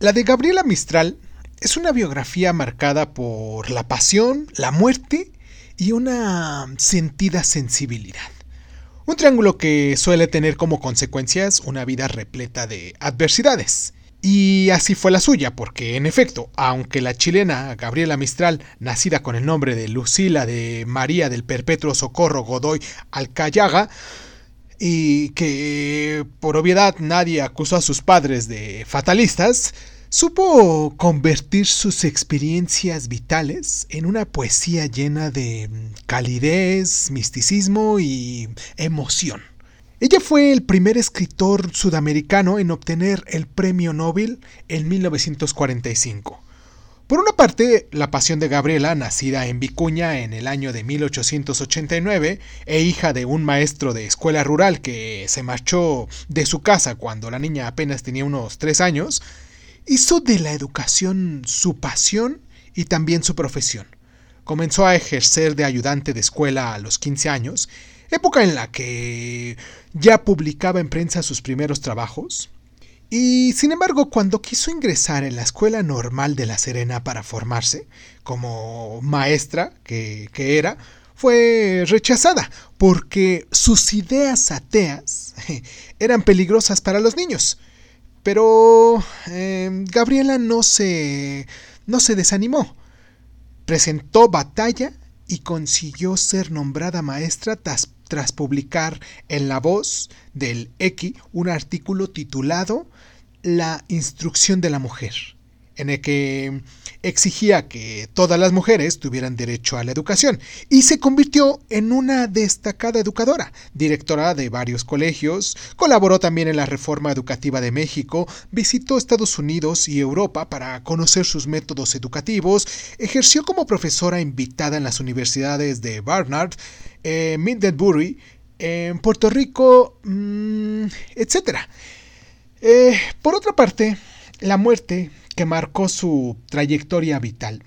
La de Gabriela Mistral es una biografía marcada por la pasión, la muerte y una sentida sensibilidad. Un triángulo que suele tener como consecuencias una vida repleta de adversidades. Y así fue la suya, porque en efecto, aunque la chilena Gabriela Mistral, nacida con el nombre de Lucila de María del Perpetuo Socorro Godoy Alcayaga, y que por obviedad nadie acusó a sus padres de fatalistas, Supo convertir sus experiencias vitales en una poesía llena de calidez, misticismo y emoción. Ella fue el primer escritor sudamericano en obtener el Premio Nobel en 1945. Por una parte, la pasión de Gabriela, nacida en Vicuña en el año de 1889 e hija de un maestro de escuela rural que se marchó de su casa cuando la niña apenas tenía unos tres años, Hizo de la educación su pasión y también su profesión. Comenzó a ejercer de ayudante de escuela a los 15 años, época en la que ya publicaba en prensa sus primeros trabajos. Y sin embargo, cuando quiso ingresar en la Escuela Normal de La Serena para formarse, como maestra que, que era, fue rechazada porque sus ideas ateas eran peligrosas para los niños. Pero em, Gabriela no se, no se desanimó. Presentó batalla y consiguió ser nombrada maestra tras, tras publicar en La Voz del X un artículo titulado La instrucción de la mujer en el que exigía que todas las mujeres tuvieran derecho a la educación y se convirtió en una destacada educadora, directora de varios colegios, colaboró también en la Reforma Educativa de México, visitó Estados Unidos y Europa para conocer sus métodos educativos, ejerció como profesora invitada en las universidades de Barnard, eh, Middlebury, en Puerto Rico, mm, etc. Eh, por otra parte, la muerte que marcó su trayectoria vital,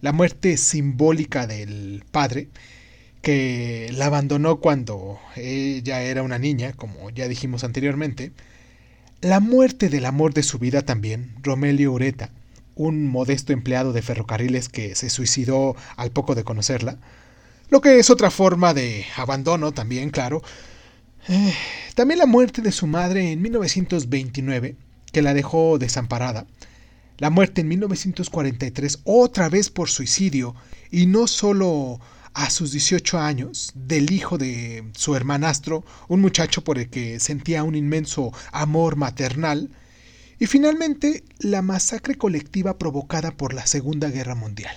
la muerte simbólica del padre, que la abandonó cuando ella era una niña, como ya dijimos anteriormente, la muerte del amor de su vida también, Romelio Ureta, un modesto empleado de ferrocarriles que se suicidó al poco de conocerla, lo que es otra forma de abandono también, claro. Eh, también la muerte de su madre en 1929, que la dejó desamparada, la muerte en 1943 otra vez por suicidio y no solo a sus 18 años del hijo de su hermanastro, un muchacho por el que sentía un inmenso amor maternal, y finalmente la masacre colectiva provocada por la Segunda Guerra Mundial.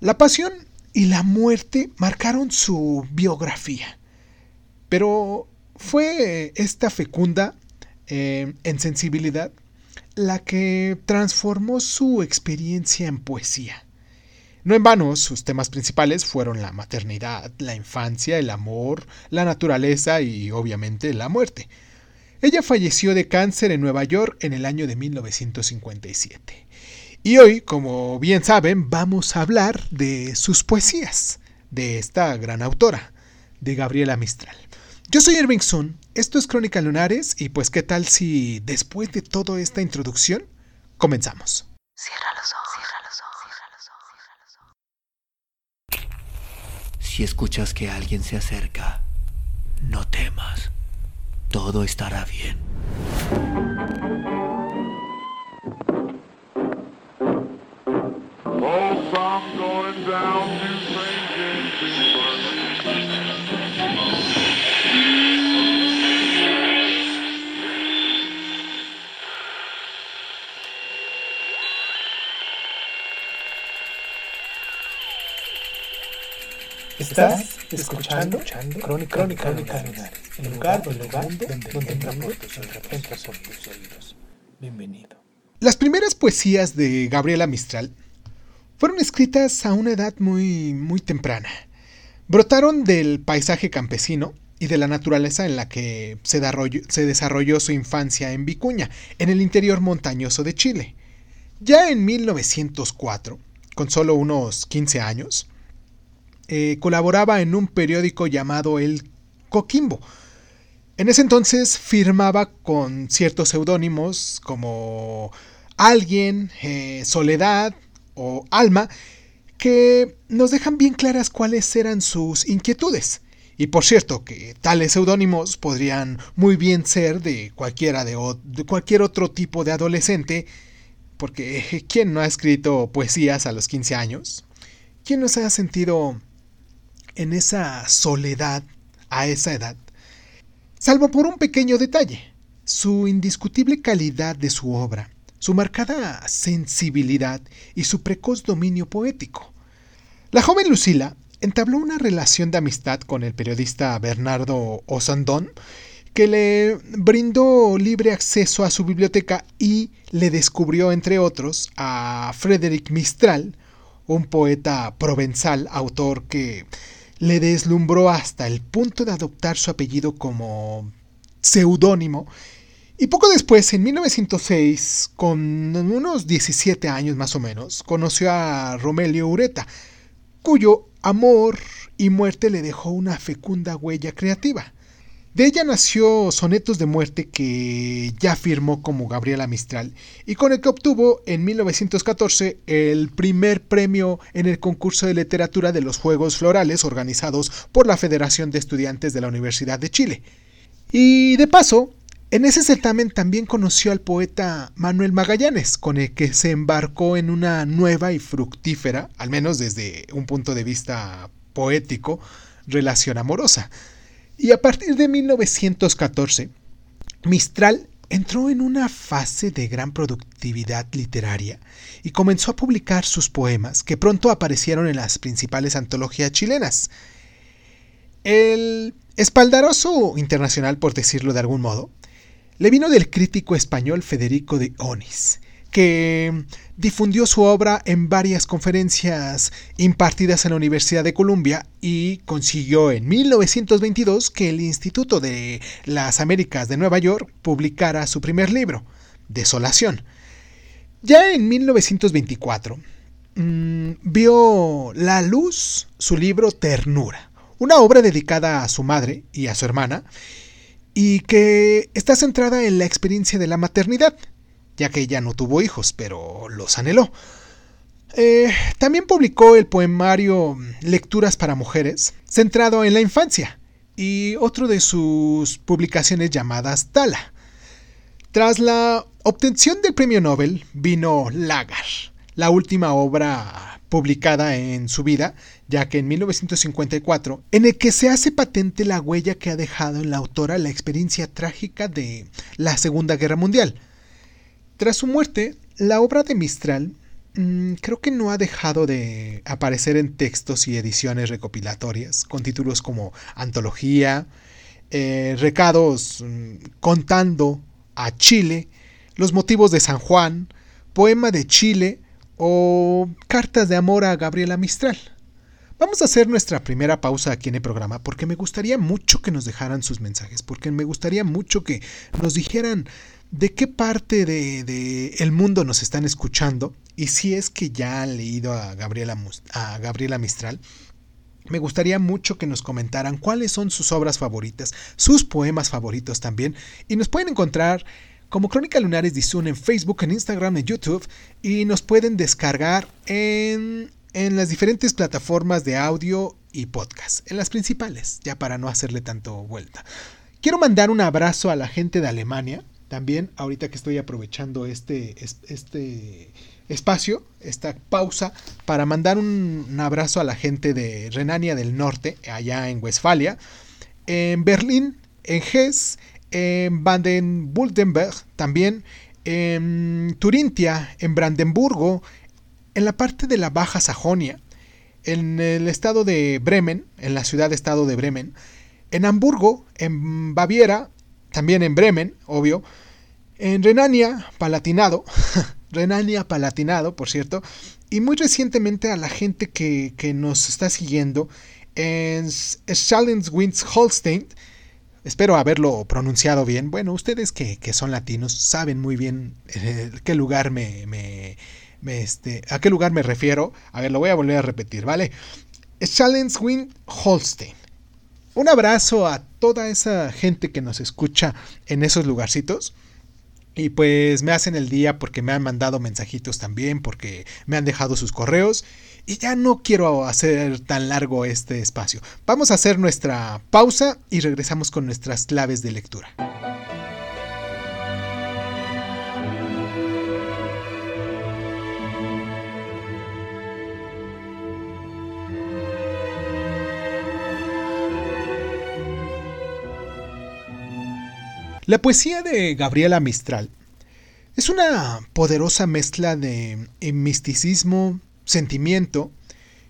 La pasión y la muerte marcaron su biografía, pero fue esta fecunda eh, en sensibilidad la que transformó su experiencia en poesía. No en vano, sus temas principales fueron la maternidad, la infancia, el amor, la naturaleza y obviamente la muerte. Ella falleció de cáncer en Nueva York en el año de 1957. Y hoy, como bien saben, vamos a hablar de sus poesías, de esta gran autora, de Gabriela Mistral. Yo soy Irving Sun, esto es Crónica Lunares y pues qué tal si después de toda esta introducción comenzamos. Cierra los ojos, cierra los ojos, cierra los ojos. Si escuchas que alguien se acerca, no temas. Todo estará bien. Estás escuchando, Crónica, Crónica, Crónica el lugar, el lugar donde, donde entra por tus oídos. Bienvenido. Las primeras poesías de Gabriela Mistral fueron escritas a una edad muy, muy temprana. Brotaron del paisaje campesino y de la naturaleza en la que se desarrolló, se desarrolló su infancia en Vicuña, en el interior montañoso de Chile. Ya en 1904, con solo unos 15 años, eh, colaboraba en un periódico llamado El Coquimbo. En ese entonces firmaba con ciertos seudónimos como alguien, eh, soledad o alma, que nos dejan bien claras cuáles eran sus inquietudes. Y por cierto, que tales seudónimos podrían muy bien ser de cualquiera de, de, cualquier otro tipo de adolescente, porque ¿quién no ha escrito poesías a los 15 años? ¿Quién no se ha sentido en esa soledad a esa edad? Salvo por un pequeño detalle, su indiscutible calidad de su obra su marcada sensibilidad y su precoz dominio poético. La joven Lucila entabló una relación de amistad con el periodista Bernardo Osandón, que le brindó libre acceso a su biblioteca y le descubrió, entre otros, a Frédéric Mistral, un poeta provenzal, autor que le deslumbró hasta el punto de adoptar su apellido como seudónimo y poco después, en 1906, con unos 17 años más o menos, conoció a Romelio Ureta, cuyo amor y muerte le dejó una fecunda huella creativa. De ella nació Sonetos de Muerte que ya firmó como Gabriela Mistral y con el que obtuvo en 1914 el primer premio en el concurso de literatura de los Juegos Florales organizados por la Federación de Estudiantes de la Universidad de Chile. Y de paso, en ese certamen también conoció al poeta Manuel Magallanes, con el que se embarcó en una nueva y fructífera, al menos desde un punto de vista poético, relación amorosa. Y a partir de 1914, Mistral entró en una fase de gran productividad literaria y comenzó a publicar sus poemas, que pronto aparecieron en las principales antologías chilenas. El espaldaroso internacional, por decirlo de algún modo, le vino del crítico español Federico de Onis, que difundió su obra en varias conferencias impartidas en la Universidad de Columbia y consiguió en 1922 que el Instituto de las Américas de Nueva York publicara su primer libro, Desolación. Ya en 1924 mm, vio la luz su libro Ternura, una obra dedicada a su madre y a su hermana, y que está centrada en la experiencia de la maternidad, ya que ella no tuvo hijos, pero los anheló. Eh, también publicó el poemario Lecturas para Mujeres, centrado en la infancia, y otro de sus publicaciones llamadas Tala. Tras la obtención del premio Nobel vino Lagar, la última obra publicada en su vida, ya que en 1954, en el que se hace patente la huella que ha dejado en la autora la experiencia trágica de la Segunda Guerra Mundial. Tras su muerte, la obra de Mistral mm, creo que no ha dejado de aparecer en textos y ediciones recopilatorias, con títulos como Antología, eh, Recados mm, contando a Chile, Los motivos de San Juan, Poema de Chile, o cartas de amor a Gabriela Mistral. Vamos a hacer nuestra primera pausa aquí en el programa porque me gustaría mucho que nos dejaran sus mensajes, porque me gustaría mucho que nos dijeran de qué parte del de, el mundo nos están escuchando y si es que ya han leído a Gabriela, a Gabriela Mistral. Me gustaría mucho que nos comentaran cuáles son sus obras favoritas, sus poemas favoritos también, y nos pueden encontrar como Crónica Lunares Dizun en Facebook, en Instagram, en YouTube y nos pueden descargar en, en las diferentes plataformas de audio y podcast, en las principales, ya para no hacerle tanto vuelta. Quiero mandar un abrazo a la gente de Alemania, también ahorita que estoy aprovechando este, este espacio, esta pausa, para mandar un, abrazo a la gente de Renania del Norte, allá en Westfalia, en Berlín, en Hesse, en Baden-Württemberg, también en Turintia, en Brandenburgo, en la parte de la Baja Sajonia, en el estado de Bremen, en la ciudad-estado de Bremen, en Hamburgo, en Baviera, también en Bremen, obvio, en Renania, Palatinado, Renania Palatinado, por cierto, y muy recientemente a la gente que, que nos está siguiendo en Schalenswinz-Holstein, Espero haberlo pronunciado bien. Bueno, ustedes que, son latinos saben muy bien eh, qué lugar me, me, este, a qué lugar me refiero. A ver, lo voy a volver a repetir, ¿vale? Wind Holstein. Un abrazo a toda esa gente que nos escucha en esos lugarcitos. Y pues me hacen el día porque me han mandado mensajitos también, porque me han dejado sus correos. Y ya no quiero hacer tan largo este espacio. Vamos a hacer nuestra pausa y regresamos con nuestras claves de lectura. La poesía de Gabriela Mistral es una poderosa mezcla de misticismo, sentimiento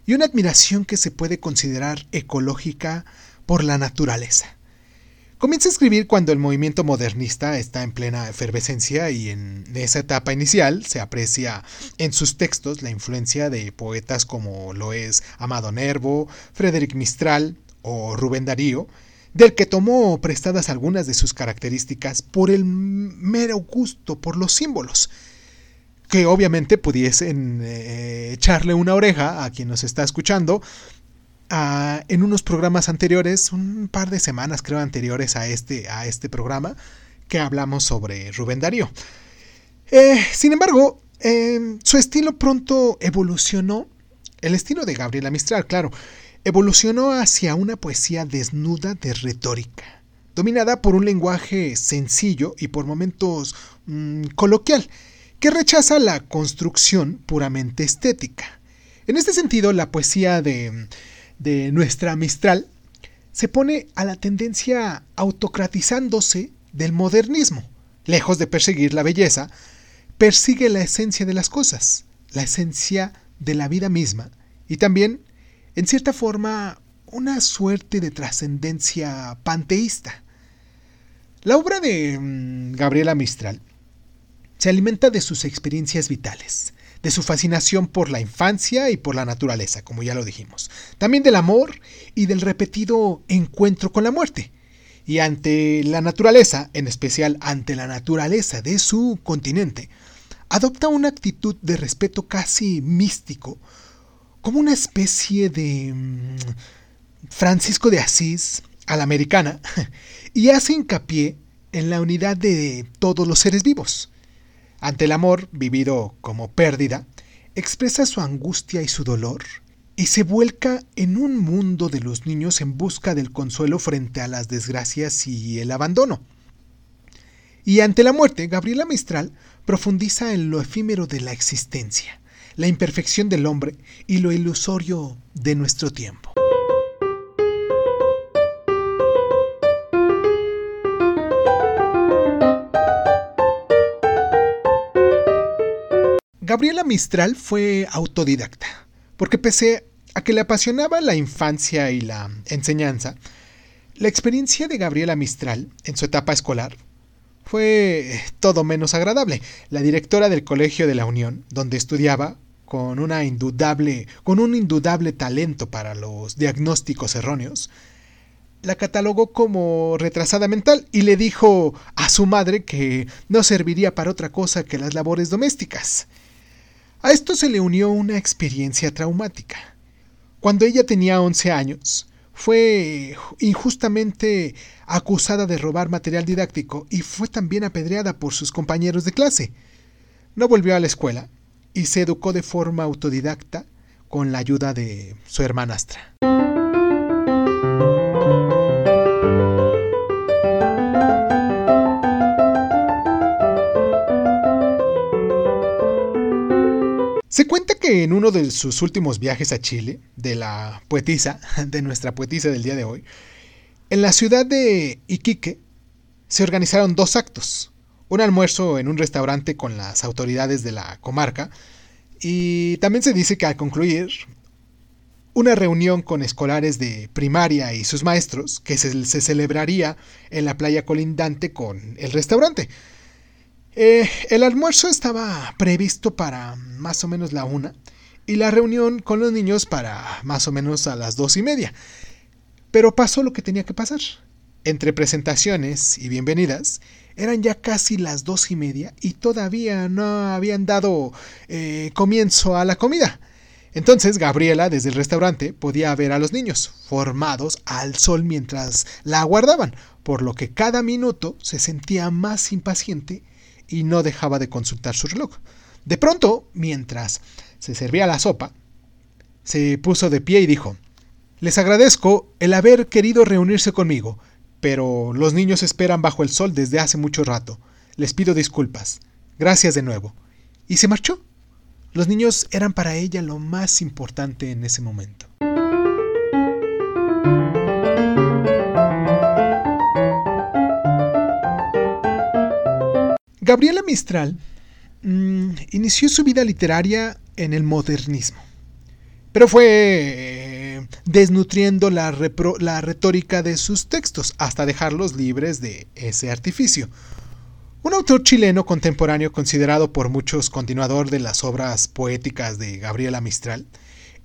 y una admiración que se puede considerar ecológica por la naturaleza. Comienza a escribir cuando el movimiento modernista está en plena efervescencia y en esa etapa inicial se aprecia en sus textos la influencia de poetas como lo es Amado Nervo, Frederic Mistral o Rubén Darío, del que tomó prestadas algunas de sus características por el mero gusto por los símbolos, que obviamente pudiesen eh, echarle una oreja a quien nos está escuchando. en unos programas anteriores, un par de semanas creo anteriores a este, a este programa, que hablamos sobre Rubén Darío. Eh, sin embargo, em, su estilo pronto evolucionó, el estilo de Gabriela Mistral, claro, evolucionó hacia una poesía desnuda de retórica, dominada por un lenguaje sencillo y por momentos mm, coloquial, que rechaza la construcción puramente estética. En este sentido, la poesía de, de nuestra Mistral se pone a la tendencia autocratizándose del modernismo. Lejos de perseguir la belleza, persigue la esencia de las cosas, la esencia de la vida misma y también en cierta forma, una suerte de trascendencia panteísta. La obra de mm, Gabriela Mistral se alimenta de sus experiencias vitales, de su fascinación por la infancia y por la naturaleza, como ya lo dijimos, también del amor y del repetido encuentro con la muerte. Y ante la naturaleza, en especial ante la naturaleza de su continente, adopta una actitud de respeto casi místico como una especie de mm, Francisco de Asís a la americana y hace hincapié en la unidad de todos los seres vivos. Ante el amor vivido como pérdida, expresa su angustia y su dolor y se vuelca en un mundo de los niños en busca del consuelo frente a las desgracias y el abandono. Y ante la muerte, Gabriela Mistral profundiza en lo efímero de la existencia, la imperfección del hombre y lo ilusorio de nuestro tiempo. Gabriela Mistral fue autodidacta, porque pese a que le apasionaba la infancia y la enseñanza, la experiencia de Gabriela Mistral en su etapa escolar fue todo menos agradable. La directora del Colegio de la Unión, donde estudiaba, con, una indudable, con un indudable talento para los diagnósticos erróneos, la catalogó como retrasada mental y le dijo a su madre que no serviría para otra cosa que las labores domésticas. A esto se le unió una experiencia traumática. Cuando ella tenía 11 años, fue injustamente acusada de robar material didáctico y fue también apedreada por sus compañeros de clase. No volvió a la escuela y se educó de forma autodidacta con la ayuda de su hermanastra. Se cuenta que en uno de sus últimos viajes a Chile, de la poetisa, de nuestra poetisa del día de hoy, en la ciudad de Iquique se organizaron dos actos un almuerzo en un restaurante con las autoridades de la comarca y también se dice que al concluir una reunión con escolares de primaria y sus maestros que se, celebraría en la playa colindante con el restaurante. Eh, el almuerzo estaba previsto para más o menos la una y la reunión con los niños para más o menos a las dos y media. Pero pasó lo que tenía que pasar. Entre presentaciones y bienvenidas, eran ya casi las dos y media y todavía no habían dado eh, comienzo a la comida. Entonces Gabriela desde el restaurante podía ver a los niños, formados al sol mientras la aguardaban, por lo que cada minuto se sentía más impaciente y no dejaba de consultar su reloj. De pronto, mientras se servía la sopa, se puso de pie y dijo, Les agradezco el haber querido reunirse conmigo, pero los niños esperan bajo el sol desde hace mucho rato. Les pido disculpas. Gracias de nuevo. Y se marchó. Los niños eran para ella lo más importante en ese momento. Gabriela Mistral mm, inició su vida literaria en el modernismo, pero fue eh, desnutriendo la, retórica de sus textos hasta dejarlos libres de ese artificio. Un autor chileno contemporáneo considerado por muchos continuador de las obras poéticas de Gabriela Mistral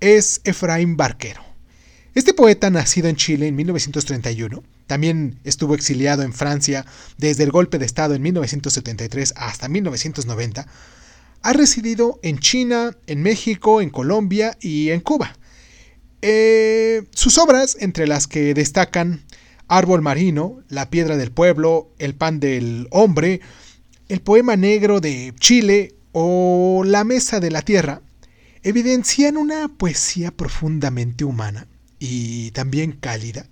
es Efraín Barquero. Este poeta, nacido en Chile en 1931, también estuvo exiliado en Francia desde el golpe de Estado en 1973 hasta 1990. Ha residido en China, en México, en Colombia y en Cuba. Eh, sus obras, entre las que destacan Árbol Marino, La Piedra del Pueblo, El Pan del Hombre, El Poema Negro de Chile o La Mesa de la Tierra, evidencian una poesía profundamente humana y también cálida,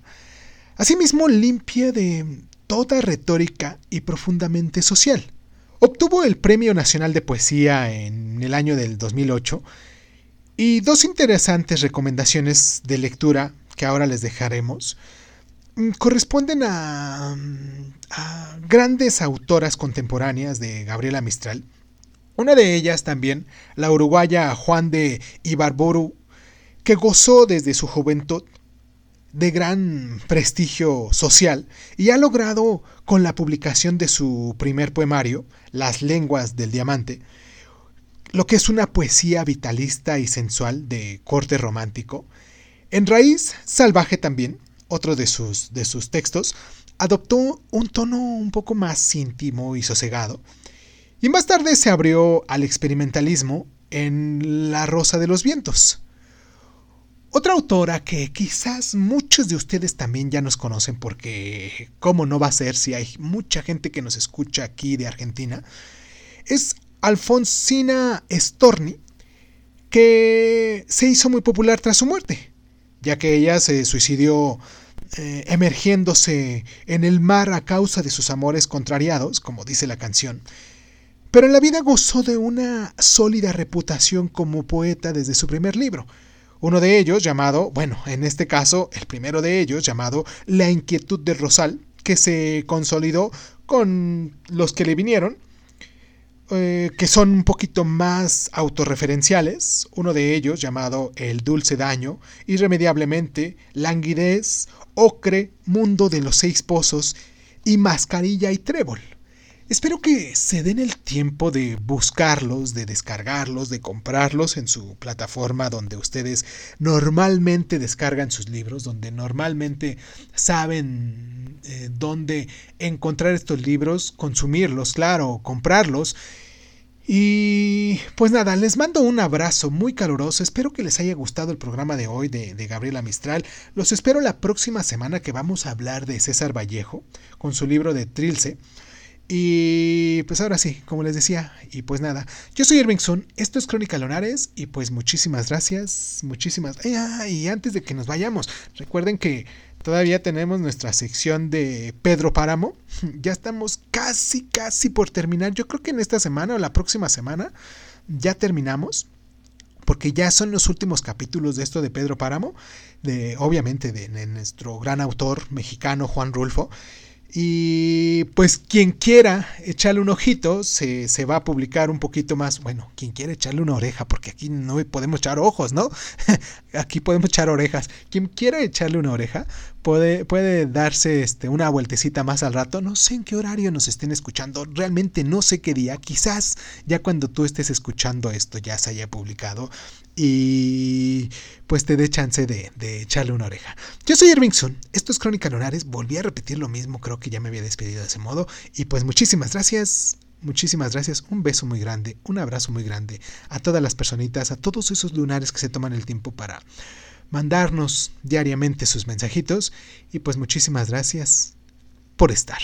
asimismo limpia de toda retórica y profundamente social. Obtuvo el Premio Nacional de Poesía en el año del 2008 y dos interesantes recomendaciones de lectura que ahora les dejaremos mm, corresponden a, a, grandes autoras contemporáneas de Gabriela Mistral. Una de ellas también, la uruguaya Juan de Ibarboru que gozó desde su juventud de gran prestigio social y ha logrado con la publicación de su primer poemario, Las lenguas del diamante, lo que es una poesía vitalista y sensual de corte romántico. En Raíz Salvaje también, otro de sus, de sus textos, adoptó un tono un poco más íntimo y sosegado, y más tarde se abrió al experimentalismo en La Rosa de los Vientos, otra autora que quizás muchos de ustedes también ya nos conocen porque cómo no va a ser si hay mucha gente que nos escucha aquí de Argentina, es Alfonsina Storni, que se hizo muy popular tras su muerte, ya que ella se suicidió eh, emergiéndose en el mar a causa de sus amores contrariados, como dice la canción. Pero en la vida gozó de una sólida reputación como poeta desde su primer libro, uno de ellos llamado, bueno, en este caso, el primero de ellos llamado La inquietud del Rosal, que se consolidó con los que le vinieron, eh, que son un poquito más autorreferenciales. Uno de ellos llamado El dulce daño, irremediablemente, languidez, ocre, mundo de los seis pozos y mascarilla y trébol. Espero que se den el tiempo de buscarlos, de descargarlos, de comprarlos en su plataforma donde ustedes normalmente descargan sus libros, donde normalmente saben eh, dónde encontrar estos libros, consumirlos, claro, comprarlos. Y pues nada, les mando un abrazo muy caluroso. Espero que les haya gustado el programa de hoy de, de, Gabriela Mistral. Los espero la próxima semana que vamos a hablar de César Vallejo con su libro de Trilce. Y pues ahora sí, como les decía, y pues nada, yo soy Irving Sun, esto es Crónica Lonares y pues muchísimas gracias, muchísimas... y antes de que nos vayamos, recuerden que todavía tenemos nuestra sección de Pedro Páramo, ya estamos casi, casi por terminar, yo creo que en esta semana o la próxima semana ya terminamos porque ya son los últimos capítulos de esto de Pedro Páramo, de obviamente de, de nuestro gran autor mexicano Juan Rulfo. Y pues quien quiera echarle un ojito, se, se, va a publicar un poquito más. Bueno, quien quiera echarle una oreja, porque aquí no podemos echar ojos, ¿no? aquí podemos echar orejas. Quien quiera echarle una oreja, puede, puede darse este, una vueltecita más al rato. No sé en qué horario nos estén escuchando. Realmente no sé qué día. Quizás ya cuando tú estés escuchando esto ya se haya publicado y pues te dé chance de, de, echarle una oreja. Yo soy Irving Sun, esto es Crónica Lunares, volví a repetir lo mismo, creo que ya me había despedido de ese modo y pues muchísimas gracias. Muchísimas gracias, un beso muy grande, un abrazo muy grande a todas las personitas, a todos esos lunares que se toman el tiempo para mandarnos diariamente sus mensajitos y pues muchísimas gracias por estar.